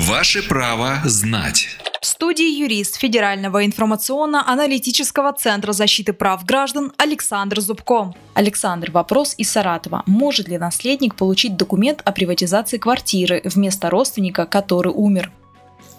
Ваше право знать. В студии юрист Федерального информационно-аналитического центра защиты прав граждан Александр Зубко. Александр, вопрос из Саратова. Может ли наследник получить документ о приватизации квартиры вместо родственника, который умер?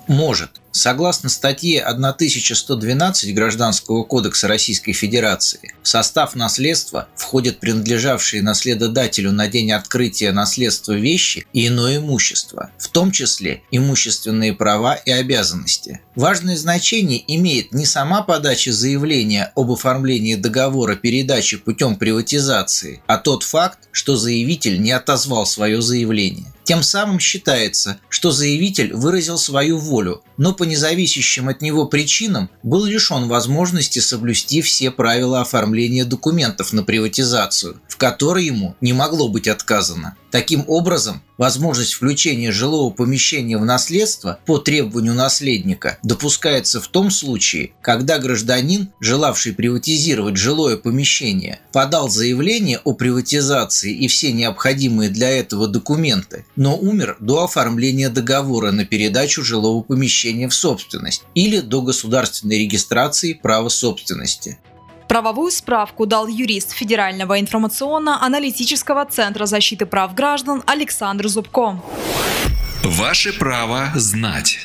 Может. Согласно статье 1112 Гражданского кодекса Российской Федерации, в состав наследства входят принадлежавшие наследодателю на день открытия наследства вещи и иное имущество, в том числе имущественные права и обязанности. Важное значение имеет не сама подача заявления об оформлении договора передачи путем приватизации, а тот факт, что заявитель не отозвал свое заявление. Тем самым считается, что заявитель выразил свою волю, но по независящим от него причинам был лишен возможности соблюсти все правила оформления документов на приватизацию, в которой ему не могло быть отказано. Таким образом, возможность включения жилого помещения в наследство по требованию наследника допускается в том случае, когда гражданин, желавший приватизировать жилое помещение, подал заявление о приватизации и все необходимые для этого документы, но умер до оформления договора на передачу жилого помещения в собственность или до государственной регистрации права собственности. Правовую справку дал юрист Федерального информационно-аналитического центра защиты прав граждан Александр Зубко. Ваше право знать.